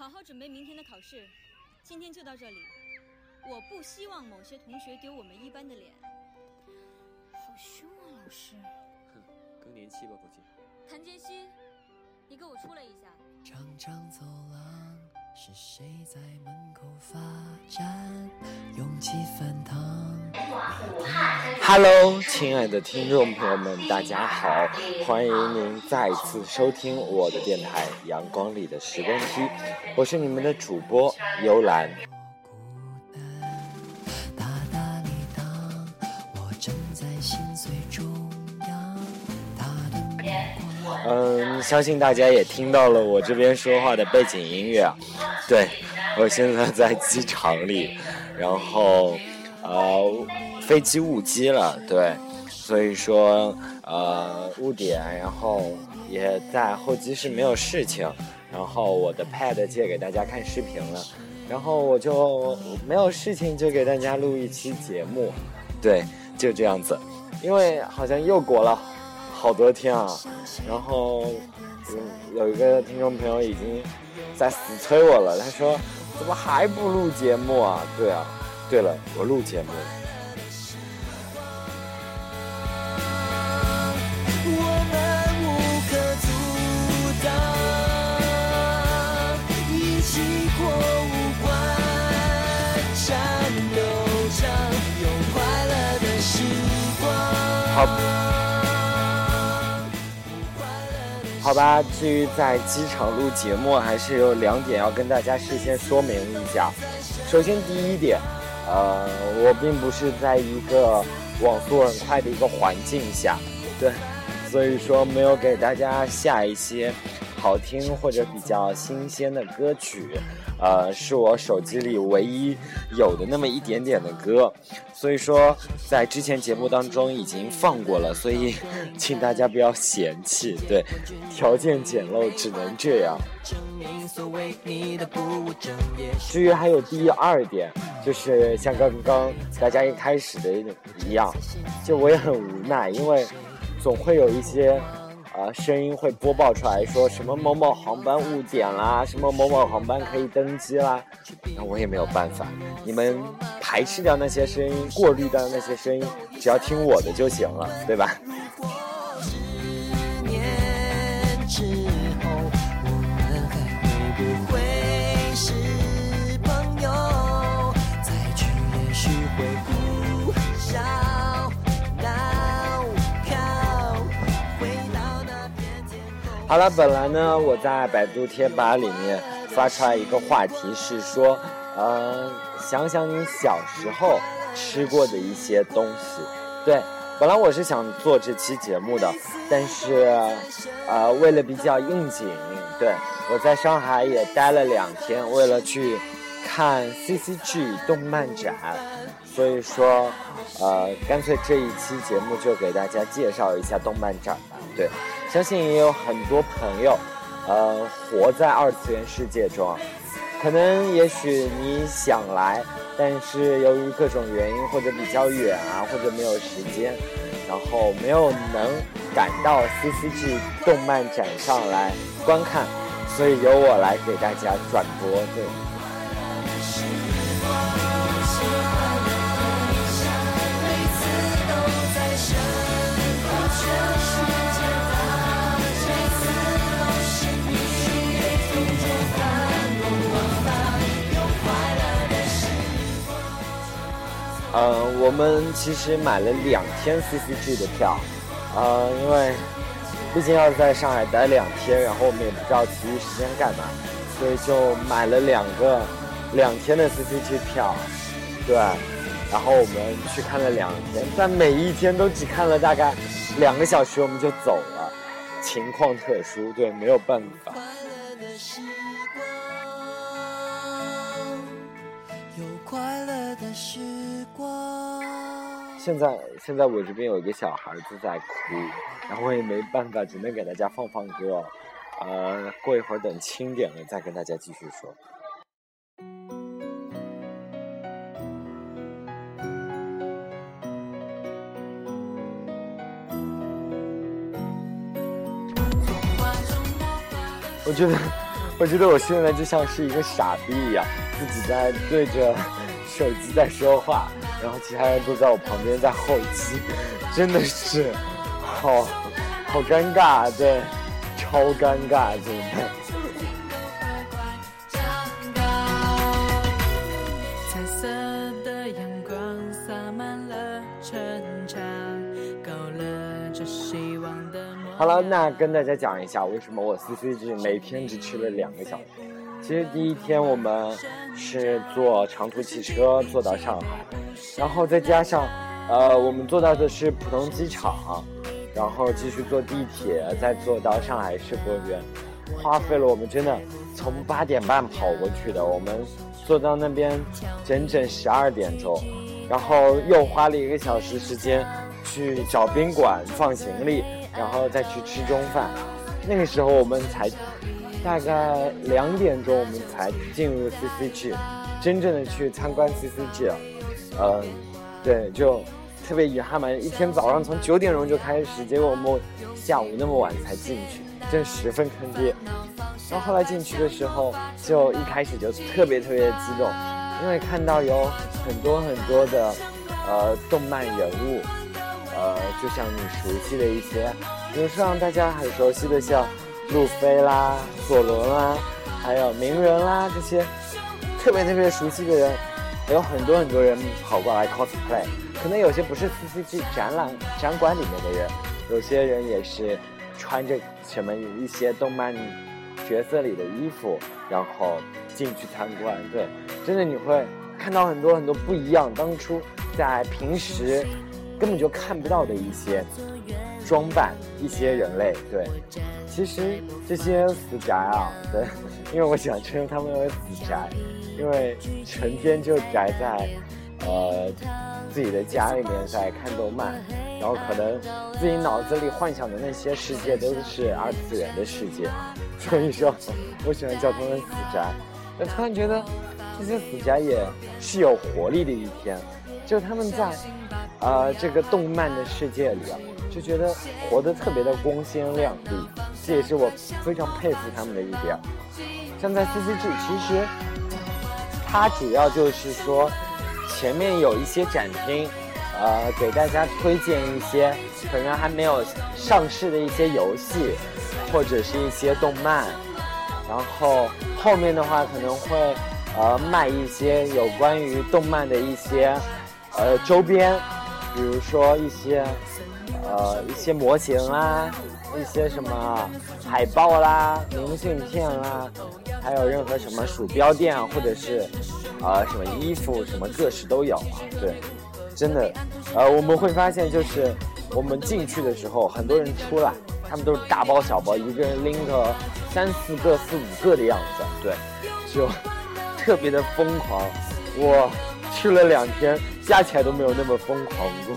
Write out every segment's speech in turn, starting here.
好好准备明天的考试。今天就到这里。我不希望某些同学丢我们一班的脸。好凶啊，老师！哼，更年期吧，估计。谭杰希，你给我出来一下。张张走廊，是谁在门口发站？勇气翻腾。Hello，亲爱的听众朋友们，大家好，欢迎您再次收听我的电台《阳光里的时光机》，我是你们的主播幽兰。嗯，相信大家也听到了我这边说话的背景音乐啊。对，我现在在机场里，然后呃，飞机误机了，对，所以说呃误点，然后也在候机室没有事情，然后我的 pad 借给大家看视频了，然后我就没有事情就给大家录一期节目，对，就这样子，因为好像又过了。好多天啊，然后有一个听众朋友已经在死催我了，他说怎么还不录节目啊？对啊，对了，我录节目。好。好吧，至于在机场录节目，还是有两点要跟大家事先说明一下。首先，第一点，呃，我并不是在一个网速很快的一个环境下，对，所以说没有给大家下一些。好听或者比较新鲜的歌曲，呃，是我手机里唯一有的那么一点点的歌，所以说在之前节目当中已经放过了，所以 请大家不要嫌弃。对，条件简陋只能这样。至于还有第二点，就是像刚刚大家一开始的一样，就我也很无奈，因为总会有一些。啊，声音会播报出来说什么某某航班误点啦，什么某某航班可以登机啦，那我也没有办法，你们排斥掉那些声音，过滤掉那些声音，只要听我的就行了，对吧？好了，本来呢，我在百度贴吧里面发出来一个话题是说，嗯，想想你小时候吃过的一些东西。对，本来我是想做这期节目的，但是，呃，为了比较应景，对我在上海也待了两天，为了去看 CCG 动漫展，所以说，呃，干脆这一期节目就给大家介绍一下动漫展吧。对。相信也有很多朋友，呃，活在二次元世界中，可能也许你想来，但是由于各种原因或者比较远啊，或者没有时间，然后没有能赶到 CCG 动漫展上来观看，所以由我来给大家转播。对。呃，我们其实买了两天 CCG 的票，呃，因为毕竟要在上海待两天，然后我们也不知道其余时间干嘛，所以就买了两个两天的 CCG 票，对，然后我们去看了两天，但每一天都只看了大概两个小时，我们就走了，情况特殊，对，没有办法。快乐的快乐的时光现在现在我这边有一个小孩子在哭，然后我也没办法，只能给大家放放歌。呃，过一会儿等轻点了再跟大家继续说。我觉得我觉得我现在就像是一个傻逼一样，自己在对着手机在说话，然后其他人都在我旁边在后期，真的是好好尴尬，对，超尴尬，真的。好了，那跟大家讲一下，为什么我 C C G 每天只去了两个小时。其实第一天我们是坐长途汽车坐到上海，然后再加上，呃，我们坐到的是浦东机场，然后继续坐地铁，再坐到上海世博园，花费了我们真的从八点半跑过去的，我们坐到那边整整十二点钟，然后又花了一个小时时间去找宾馆放行李。然后再去吃中饭，那个时候我们才大概两点钟，我们才进入 CCG，真正的去参观 CCG。嗯，对，就特别遗憾嘛，一天早上从九点钟就开始，结果我们下午那么晚才进去，真十分坑爹。然后后来进去的时候，就一开始就特别特别激动，因为看到有很多很多的呃动漫人物。就像你熟悉的一些，比如说让大家很熟悉的像路飞啦、索伦啦，还有鸣人啦这些特别特别熟悉的人，有很多很多人跑过来 cosplay。可能有些不是 CCG 展览展馆里面的人，有些人也是穿着什么一些动漫角色里的衣服，然后进去参观。对，真的你会看到很多很多不一样。当初在平时。根本就看不到的一些装扮，一些人类。对，其实这些死宅啊，对，因为我想称他们为死宅，因为成天就宅在呃自己的家里面在看动漫，然后可能自己脑子里幻想的那些世界都是二次元的世界，所以说我喜欢叫他们死宅。我突然觉得这些死宅也是有活力的一天，就他们在。呃，这个动漫的世界里啊，就觉得活得特别的光鲜亮丽，这也是我非常佩服他们的一点。像在 CCG，其实它主要就是说，前面有一些展厅，呃，给大家推荐一些可能还没有上市的一些游戏，或者是一些动漫，然后后面的话可能会呃卖一些有关于动漫的一些呃周边。比如说一些，呃，一些模型啊，一些什么海报啦、明信片啦，还有任何什么鼠标垫啊，或者是，呃，什么衣服，什么各式都有啊。对，真的，呃，我们会发现，就是我们进去的时候，很多人出来，他们都是大包小包，一个人拎个三四个、四五个的样子。对，就特别的疯狂。我去了两天。加起来都没有那么疯狂过。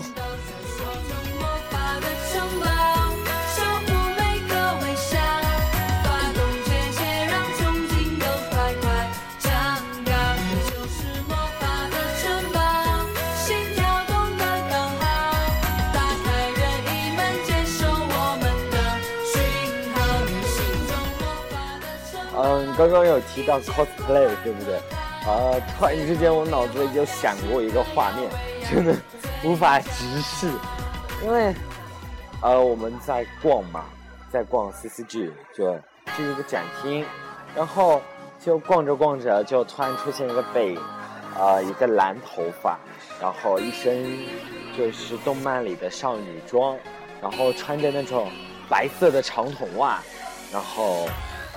嗯，刚刚有提到 cosplay，对不对？呃！突然之间，我脑子里就闪过一个画面，真的无法直视。因为，呃，我们在逛嘛，在逛 CCG，就去一个展厅，然后就逛着逛着，就突然出现一个背影，啊，一个蓝头发，然后一身就是动漫里的少女装，然后穿着那种白色的长筒袜，然后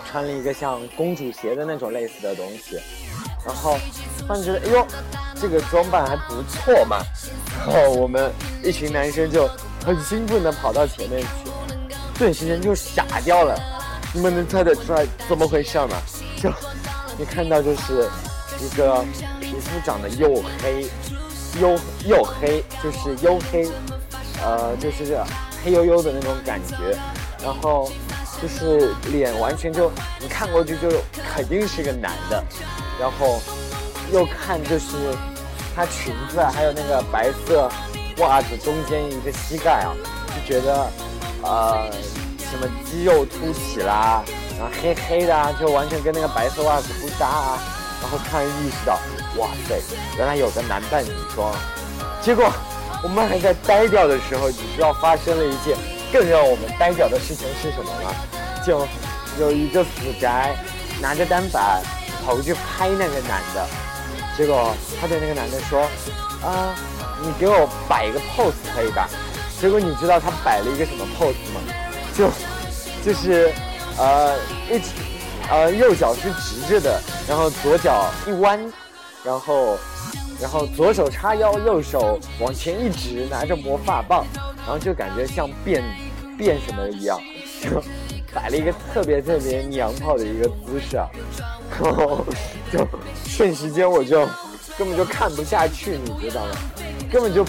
穿了一个像公主鞋的那种类似的东西。然后突然觉得，哎呦，这个装扮还不错嘛。然后我们一群男生就很兴奋地跑到前面去，顿时间就傻掉了。你们能猜得出来怎么回事吗？就你看到就是一个皮肤长得又黑又又黑，就是黝黑，呃，就是黑黝黝的那种感觉。然后就是脸完全就你看过去就肯定是个男的。然后又看就是她裙子还有那个白色袜子中间一个膝盖啊，就觉得呃什么肌肉凸起啦，然后黑黑的啊，就完全跟那个白色袜子不搭啊。然后突然意识到，哇塞，原来有个男扮女装。结果我们还在呆掉的时候，你知道发生了一件更让我们呆掉的事情是什么吗？就有一个死宅拿着单反跑去拍那个男的，结果他对那个男的说：“啊，你给我摆一个 pose 可以吧？”结果你知道他摆了一个什么 pose 吗？就就是呃一直呃右脚是直着的，然后左脚一弯，然后然后左手叉腰，右手往前一指，拿着魔法棒，然后就感觉像变变什么一样，就摆了一个特别特别娘炮的一个姿势啊，然后就瞬时间我就根本就看不下去，你知道吗？根本就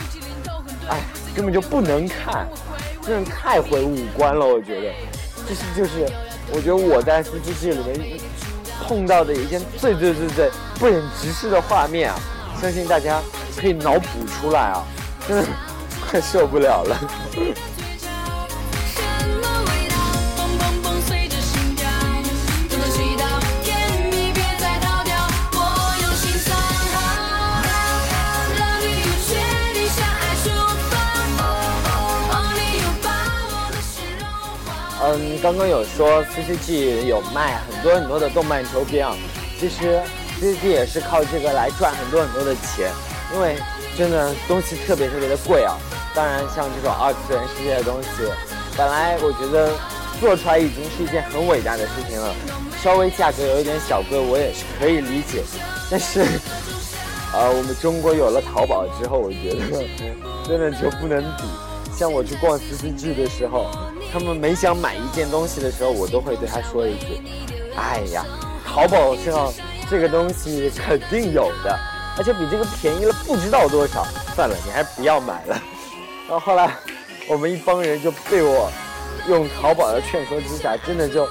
哎根本就不能看，真的太毁五官了，我觉得，这是就是我觉得我在 C C G 里面碰到的一件最最最最不忍直视的画面啊！相信大家可以脑补出来啊，真的 快受不了了。刚刚有说 C C G 有卖很多很多的动漫周边啊，其实 C C G 也是靠这个来赚很多很多的钱，因为真的东西特别特别的贵啊。当然，像这种二次元世界的东西，本来我觉得做出来已经是一件很伟大的事情了，稍微价格有一点小贵，我也是可以理解。但是，呃，我们中国有了淘宝之后，我觉得真的就不能比。像我去逛 CCG 的时候，他们每想买一件东西的时候，我都会对他说一句：“哎呀，淘宝上这个东西肯定有的，而且比这个便宜了不知道多少。算了，你还是不要买了。” 然后后来，我们一帮人就被我用淘宝的劝说之下，真的就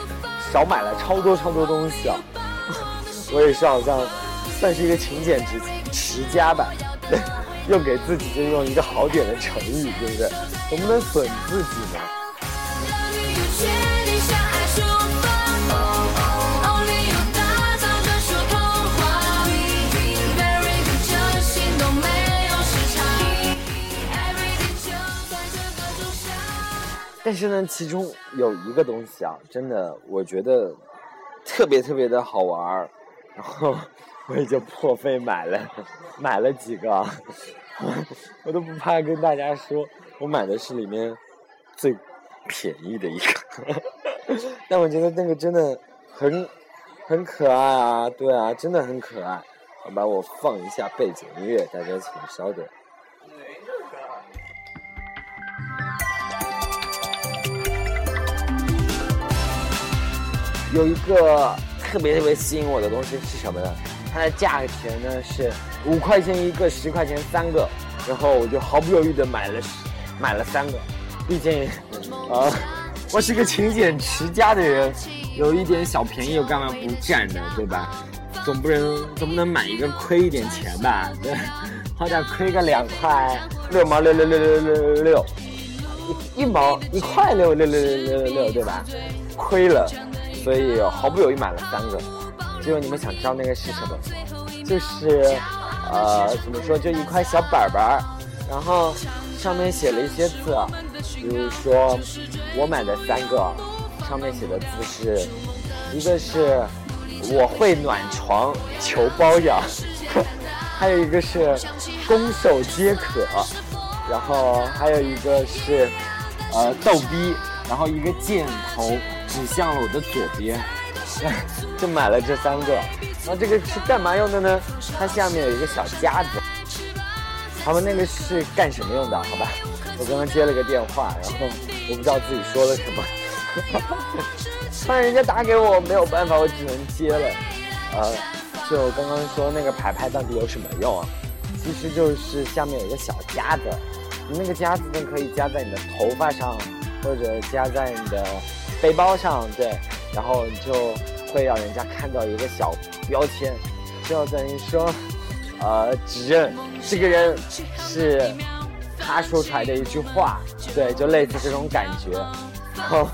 少买了超多超多东西啊！我也是好像算是一个勤俭持持家吧，用给自己就用一个好点的诚意，对不对？总不能损自己嘛。但是呢，其中有一个东西啊，真的我觉得特别特别的好玩儿，然后我也就破费买了，买了几个，我都不怕跟大家说，我买的是里面最便宜的一个，但我觉得那个真的很很可爱啊，对啊，真的很可爱。好吧，我放一下背景音乐，大家请稍等。有一个特别特别吸引我的东西是什么呢？它的价钱呢是五块钱一个，十块钱三个，然后我就毫不犹豫的买了十，买了三个。毕竟，啊，我是个勤俭持家的人，有一点小便宜我干嘛不占呢？对吧？总不能总不能买一个亏一点钱吧？对，好歹亏个两块六毛六六六六六六六，一一毛一块六六六六六六六，对吧？亏了。所以毫不犹豫买了三个。结果你们想知道那个是什么？就是，呃，怎么说？就一块小板板儿，然后上面写了一些字，比如说我买的三个，上面写的字是，一个是我会暖床，求包养，还有一个是攻守皆可，然后还有一个是呃逗逼，然后一个箭头指向了我的左边，就买了这三个。那这个是干嘛用的呢？它下面有一个小夹子。他们那个是干什么用的？好吧，我刚刚接了个电话，然后我不知道自己说了什么，突然人家打给我，没有办法，我只能接了。呃，就刚刚说那个牌牌到底有什么用啊？其实就是下面有一个小夹子，你那个夹子呢可以夹在你的头发上，或者夹在你的背包上，对，然后你就会让人家看到一个小标签，就等于说，呃，指认这个人是他说出来的一句话，对，就类似这种感觉。然后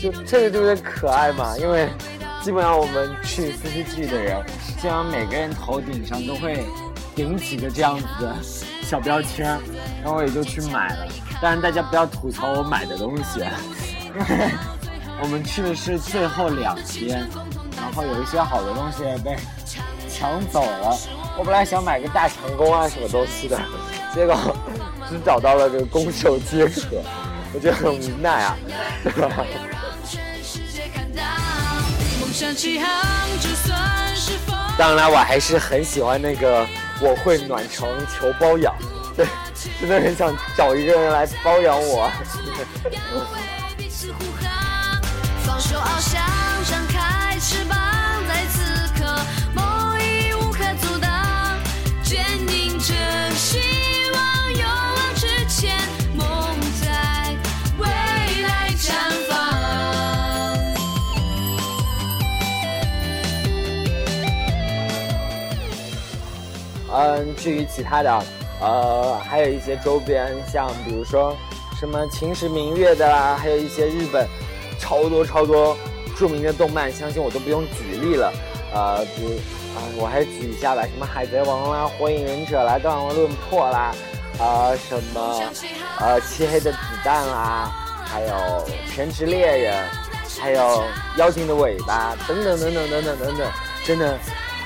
就这个就有点可爱嘛，因为基本上我们去 CCG 的人，基本上每个人头顶上都会顶几个这样子的小标签，然后我也就去买了。当然大家不要吐槽我买的东西，因为我们去的是最后两天，然后有一些好的东西被抢走了。我本来想买个大强弓啊什么东西的，结果 只找到了个攻守皆可，我觉得很无奈啊，当然，我还是很喜欢那个我会暖床求包养，对，真的很想找一个人来包养我。嗯，至于其他的，呃，还有一些周边，像比如说什么秦时明月的啦，还有一些日本超多超多著名的动漫，相信我都不用举例了。呃，比如啊、我还举一下吧，什么海贼王啦、火影忍者啦、断王论破啦，啊、什么呃漆黑的子弹啦，还有全职猎人，还有妖精的尾巴等等等等等等等等，真的，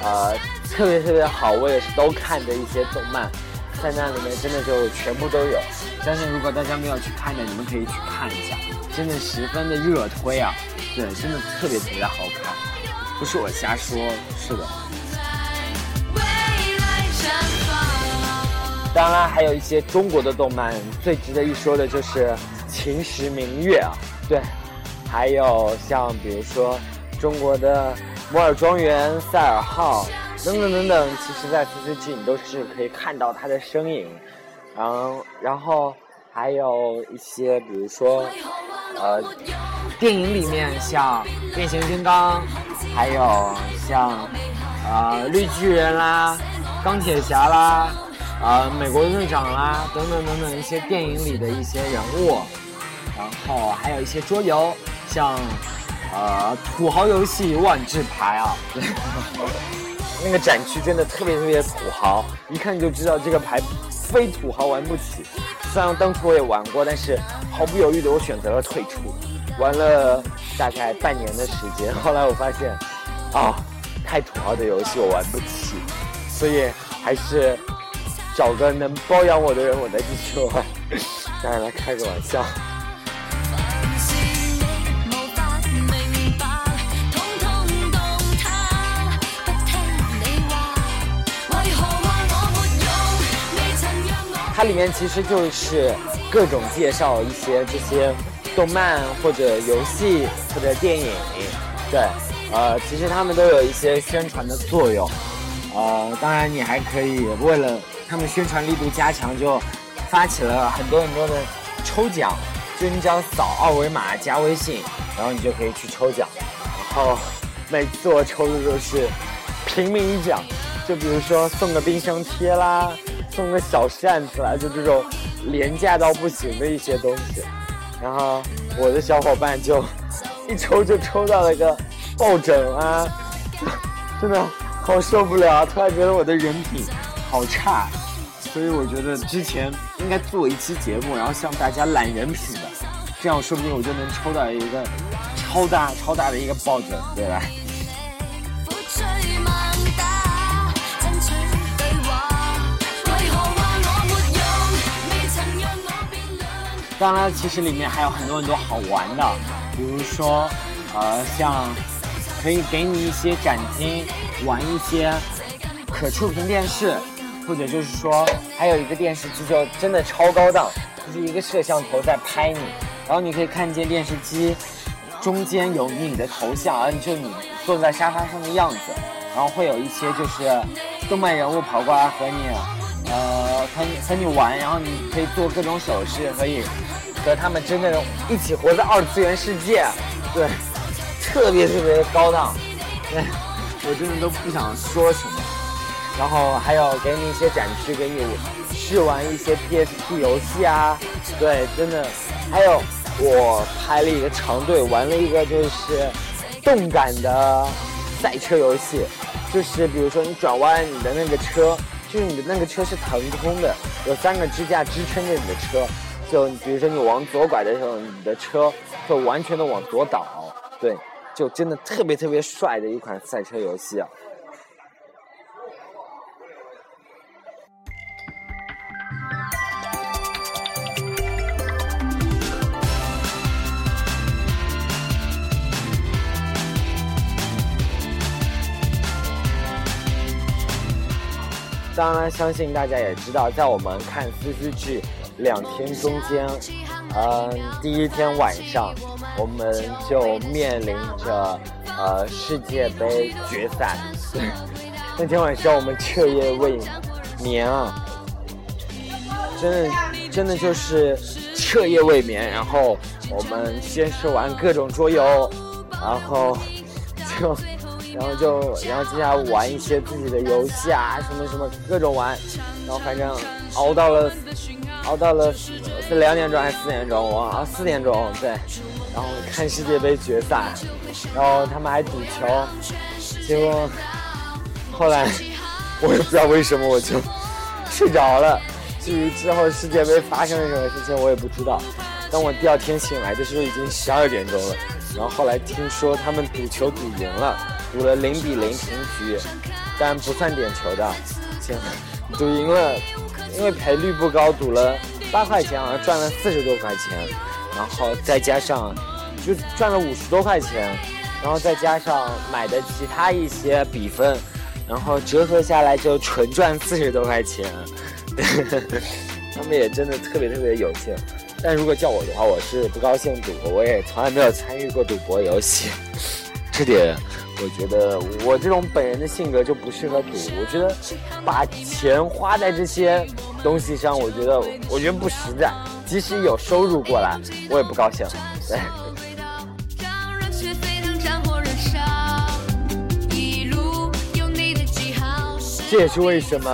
呃，特别特别好，我也是都看的一些动漫，在那里面真的就全部都有。相信如果大家没有去看的，你们可以去看一下，真的十分的热推啊！对，真的特别特别的好看，不是我瞎说，是的。当然，还有一些中国的动漫，最值得一说的就是《秦时明月》啊，对，还有像比如说中国的《摩尔庄园》《赛尔号》等等等等，其实在 CCG 你都是可以看到它的身影，然后然后还有一些比如说呃电影里面像变形金刚，还有像呃绿巨人啦、钢铁侠啦。啊，美国队长啦，等等等等一些电影里的一些人物，然后还有一些桌游，像呃土豪游戏万智牌啊，那个展区真的特别特别土豪，一看就知道这个牌非土豪玩不起。虽然当初我也玩过，但是毫不犹豫的我选择了退出，玩了大概半年的时间，后来我发现啊，太土豪的游戏我玩不起，所以还是。找个能包养我的人，我再继续玩。当然了，开个玩笑。它里面其实就是各种介绍一些这些动漫或者游戏或者电影，对，呃，其实他们都有一些宣传的作用。呃，当然你还可以为了他们宣传力度加强，就发起了很多很多的抽奖，就你只要扫二维码加微信，然后你就可以去抽奖。然后每次我抽的都是平民奖，就比如说送个冰箱贴啦，送个小扇子啊，就这种廉价到不行的一些东西。然后我的小伙伴就一抽就抽到了一个抱枕啊，真的好受不了啊！突然觉得我的人品好差，所以我觉得之前应该做一期节目，然后向大家揽人品的，这样说不定我就能抽到一个超大超大的一个抱枕，对吧？当。然，其实里面还有很多很多好玩的，比如说，呃，像可以给你一些展厅玩一些可触屏电视，或者就是说，还有一个电视机就真的超高档，就是一个摄像头在拍你，然后你可以看见电视机中间有你的头像，而就你坐在沙发上的样子，然后会有一些就是动漫人物跑过来和你，呃，和你和你玩，然后你可以做各种手势，可以和他们真的一起活在二次元世界，对，特别特别高档，对，我真的都不想说什么。然后还有给你一些展区，给你试玩一些 PSP 游戏啊，对，真的，还有我排了一个长队，玩了一个就是动感的赛车游戏，就是比如说你转弯，你的那个车，就是你的那个车是腾空的，有三个支架支撑着你的车。就比如说你往左拐的时候，你的车会完全的往左倒，对，就真的特别特别帅的一款赛车游戏啊。当然，相信大家也知道，在我们看 CCG 两天中间，嗯，第一天晚上我们就面临着呃世界杯决赛。那天晚上我们彻夜未眠啊，真的真的就是彻夜未眠。然后我们先是玩各种桌游，然后就。然后就，然后接下来玩一些自己的游戏啊，什么什么各种玩，然后反正熬到了，熬到了是两点钟还是四点钟？我啊四点钟对，然后看世界杯决赛，然后他们还赌球，结果后来我也不知道为什么我就 睡着了。至于之后世界杯发生了什么事情，我也不知道。当我第二天醒来的时候，已经十二点钟了。然后后来听说他们赌球赌赢了。赌了零比零平局，但不算点球的，行，赌赢了，因为赔率不高，赌了八块钱，好像赚了四十多块钱，然后再加上就赚了五十多块钱，然后再加上买的其他一些比分，然后折合下来就纯赚四十多块钱，他们也真的特别特别有幸，但如果叫我的话，我是不高兴赌，我也从来没有参与过赌博游戏，这点。我觉得我这种本人的性格就不适合赌。我觉得把钱花在这些东西上，我觉得我觉得不实在。即使有收入过来，我也不高兴。对。这也是为什么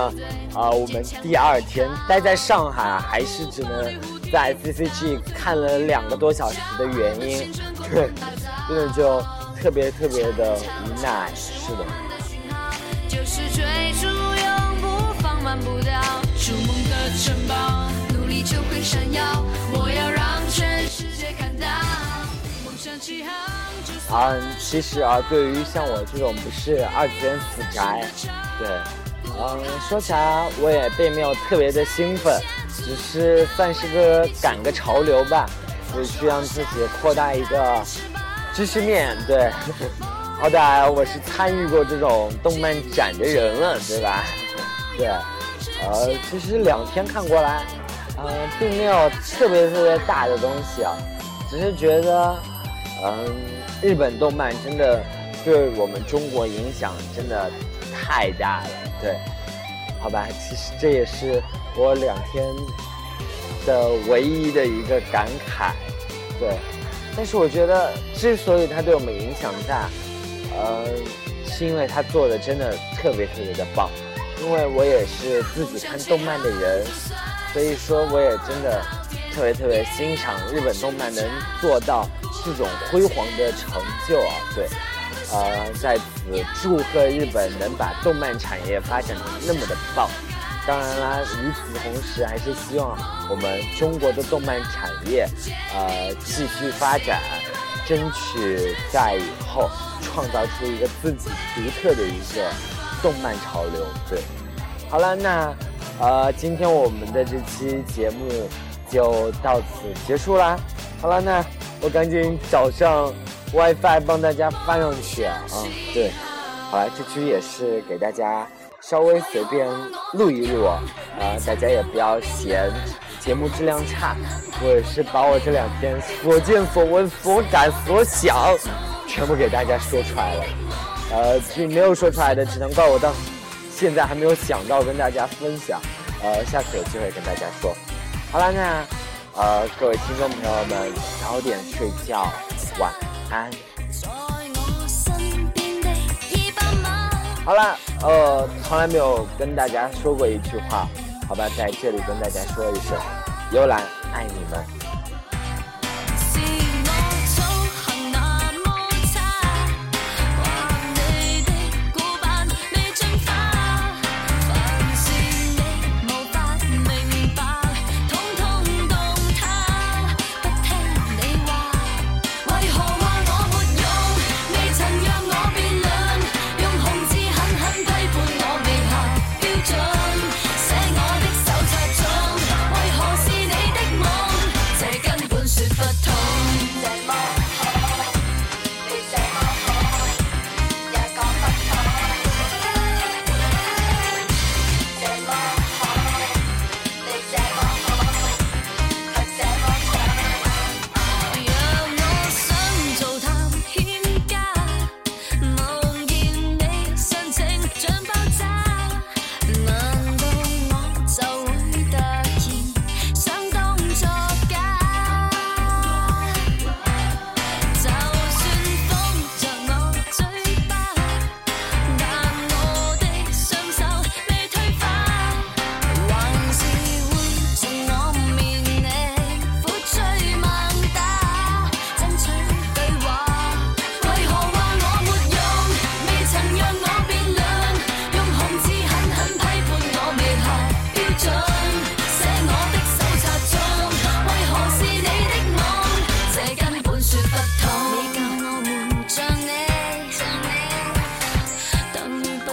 啊，我们第二天待在上海，还是只能在 CCG 看了两个多小时的原因。对，真的就。特别特别的无奈，是的。啊，其实啊，对于像我这种不是二次元死宅，对，嗯，说起来我也并没有特别的兴奋，只是算是个赶个潮流吧，所以去让自己扩大一个。知识面对，好歹我是参与过这种动漫展的人了，对吧？对，呃，其实两天看过来，呃，并没有特别特别大的东西啊，只是觉得，嗯，日本动漫真的对我们中国影响真的太大了，对，好吧，其实这也是我两天的唯一的一个感慨，对。但是我觉得，之所以他对我们影响大，呃，是因为他做的真的特别特别的棒。因为我也是自己看动漫的人，所以说我也真的特别特别欣赏日本动漫能做到这种辉煌的成就啊！对，呃，在此祝贺日本能把动漫产业发展的那么的棒。当然啦，与此同时，还是希望我们中国的动漫产业，呃，继续发展，争取在以后创造出一个自己独特的一个动漫潮流。对，好了，那呃，今天我们的这期节目就到此结束啦。好了，那我赶紧找上 WiFi 帮大家发上去啊。对，好了，这期也是给大家。稍微随便录一录，啊，大家也不要嫌节目质量差。我也是把我这两天所见所闻所感所想，全部给大家说出来了。呃，至于没有说出来的，只能怪我到现在还没有想到跟大家分享。呃，下次有机会跟大家说。好了，那呃，各位听众朋友们，早点睡觉，晚安。好了，呃，从来没有跟大家说过一句话，好吧，在这里跟大家说一声，幽兰爱你们。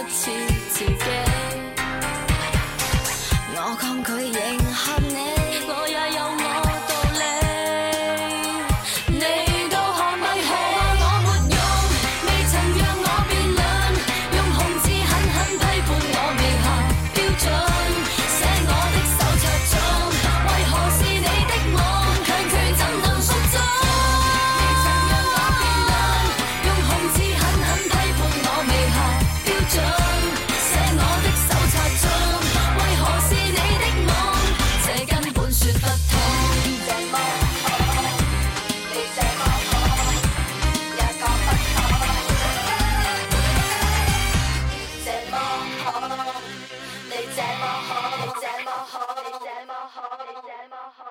ability to get.